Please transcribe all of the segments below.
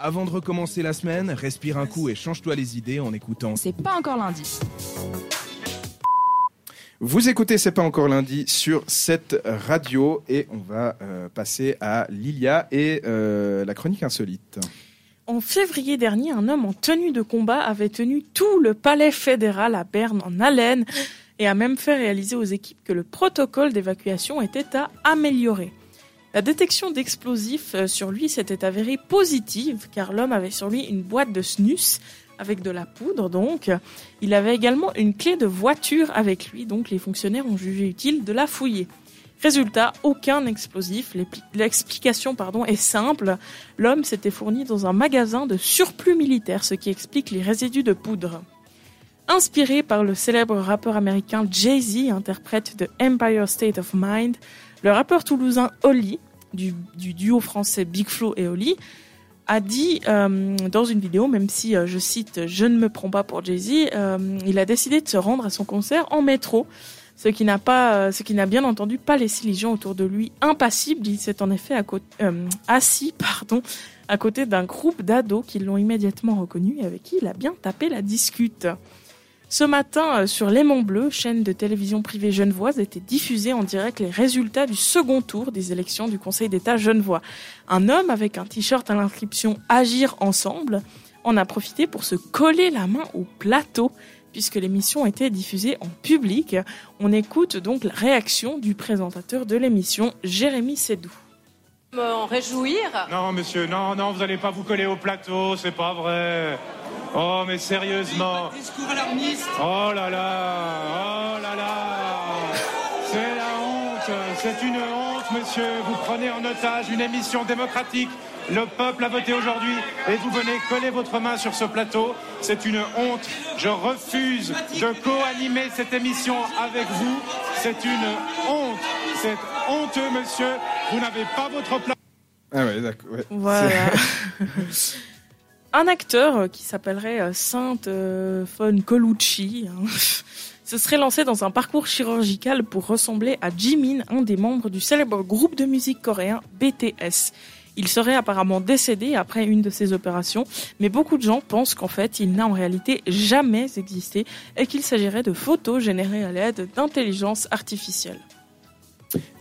Avant de recommencer la semaine, respire un coup et change-toi les idées en écoutant. C'est pas encore lundi. Vous écoutez C'est pas encore lundi sur cette radio et on va euh, passer à Lilia et euh, la chronique insolite. En février dernier, un homme en tenue de combat avait tenu tout le palais fédéral à Berne en haleine et a même fait réaliser aux équipes que le protocole d'évacuation était à améliorer. La détection d'explosifs euh, sur lui s'était avérée positive car l'homme avait sur lui une boîte de snus avec de la poudre donc. Il avait également une clé de voiture avec lui donc les fonctionnaires ont jugé utile de la fouiller. Résultat, aucun explosif. L'explication pardon est simple. L'homme s'était fourni dans un magasin de surplus militaire, ce qui explique les résidus de poudre. Inspiré par le célèbre rappeur américain Jay-Z, interprète de Empire State of Mind, le rappeur toulousain Oli, du, duo français Big Flo et Oli, a dit euh, dans une vidéo, même si euh, je cite, je ne me prends pas pour Jay-Z, euh, il a décidé de se rendre à son concert en métro, ce qui n'a bien entendu pas laissé les gens autour de lui impassibles. Il s'est en effet assis, pardon, à côté d'un groupe d'ados qui l'ont immédiatement reconnu et avec qui il a bien tapé la discute. Ce matin, euh, sur Léman Bleu, chaîne de télévision privée genevoise, étaient diffusés en direct les résultats du second tour des élections du Conseil d'État genevois. Un homme avec un t-shirt à l'inscription Agir ensemble en a profité pour se coller la main au plateau puisque l'émission était diffusée en public. On écoute donc la réaction du présentateur de l'émission, Jérémy Sédou. En réjouir? Non, monsieur, non, non, vous n'allez pas vous coller au plateau, c'est pas vrai. Oh, mais sérieusement. Oh là là, oh là là. C'est la honte, c'est une honte, monsieur. Vous prenez en otage une émission démocratique. Le peuple a voté aujourd'hui et vous venez coller votre main sur ce plateau. C'est une honte. Je refuse de co-animer cette émission avec vous. C'est une honte. C'est honteux, monsieur. Vous n'avez pas votre place. Ah ouais, d'accord. Voilà. un acteur euh, qui s'appellerait euh, Sainte euh, Fon Colucci hein, se serait lancé dans un parcours chirurgical pour ressembler à Jimin, un des membres du célèbre groupe de musique coréen BTS. Il serait apparemment décédé après une de ces opérations, mais beaucoup de gens pensent qu'en fait, il n'a en réalité jamais existé et qu'il s'agirait de photos générées à l'aide d'intelligence artificielle.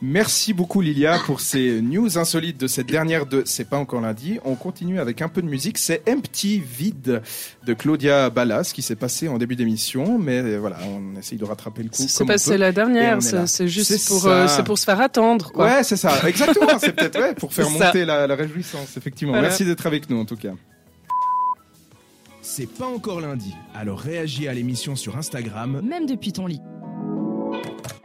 Merci beaucoup Lilia pour ces news insolites de cette dernière de C'est pas encore lundi. On continue avec un peu de musique. C'est Empty Vide de Claudia Ballas qui s'est passé en début d'émission. Mais voilà, on essaye de rattraper le coup. C'est passé la dernière. C'est juste pour, euh, pour se faire attendre. Quoi. Ouais, c'est ça. Exactement. c'est peut-être ouais, pour faire monter la, réjouissance. Effectivement. Merci d'être avec nous en tout cas. C'est pas encore lundi. Alors réagis à l'émission sur Instagram. Même depuis ton lit.